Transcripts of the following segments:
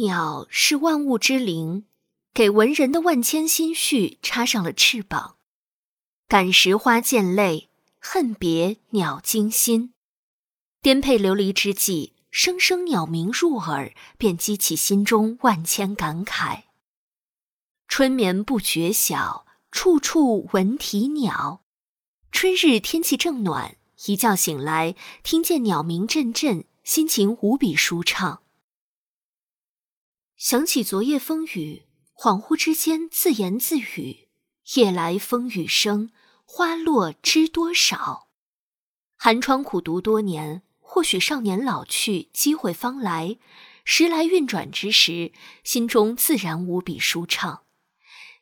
鸟是万物之灵，给文人的万千心绪插上了翅膀。感时花溅泪，恨别鸟惊心。颠沛流离之际，声声鸟鸣入耳，便激起心中万千感慨。春眠不觉晓，处处闻啼鸟。春日天气正暖，一觉醒来，听见鸟鸣阵阵，心情无比舒畅。想起昨夜风雨，恍惚之间自言自语：“夜来风雨声，花落知多少。”寒窗苦读多年，或许少年老去，机会方来，时来运转之时，心中自然无比舒畅。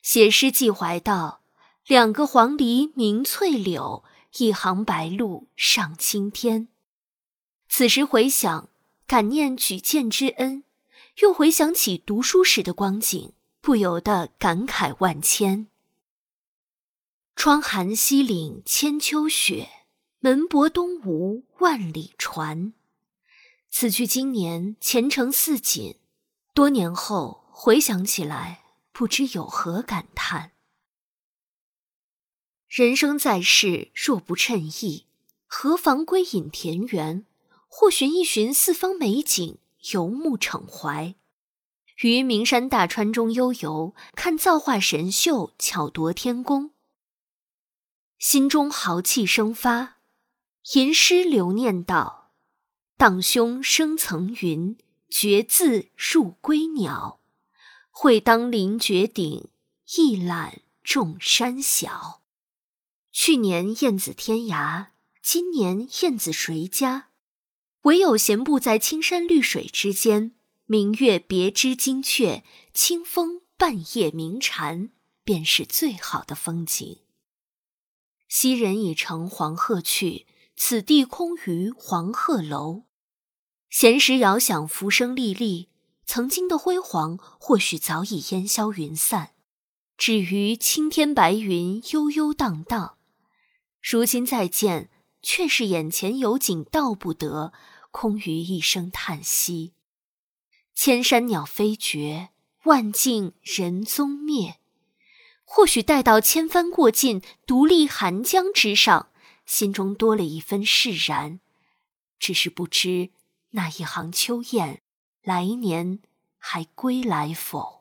写诗寄怀道：“两个黄鹂鸣翠柳，一行白鹭上青天。”此时回想，感念举荐之恩。又回想起读书时的光景，不由得感慨万千。窗含西岭千秋雪，门泊东吴万里船。此去经年，前程似锦。多年后回想起来，不知有何感叹。人生在世，若不称意，何妨归隐田园，或寻一寻四方美景。游目骋怀，于名山大川中悠游，看造化神秀，巧夺天工。心中豪气生发，吟诗留念道：“荡胸生层云，决眦入归鸟。会当凌绝顶，一览众山小。”去年燕子天涯，今年燕子谁家？唯有闲步在青山绿水之间，明月别枝惊鹊，清风半夜鸣蝉，便是最好的风景。昔人已乘黄鹤去，此地空余黄鹤楼。闲时遥想浮生历历，曾经的辉煌或许早已烟消云散，只余青天白云悠悠荡荡。如今再见。却是眼前有景道不得，空余一声叹息。千山鸟飞绝，万径人踪灭。或许待到千帆过尽，独立寒江之上，心中多了一分释然。只是不知那一行秋雁，来年还归来否？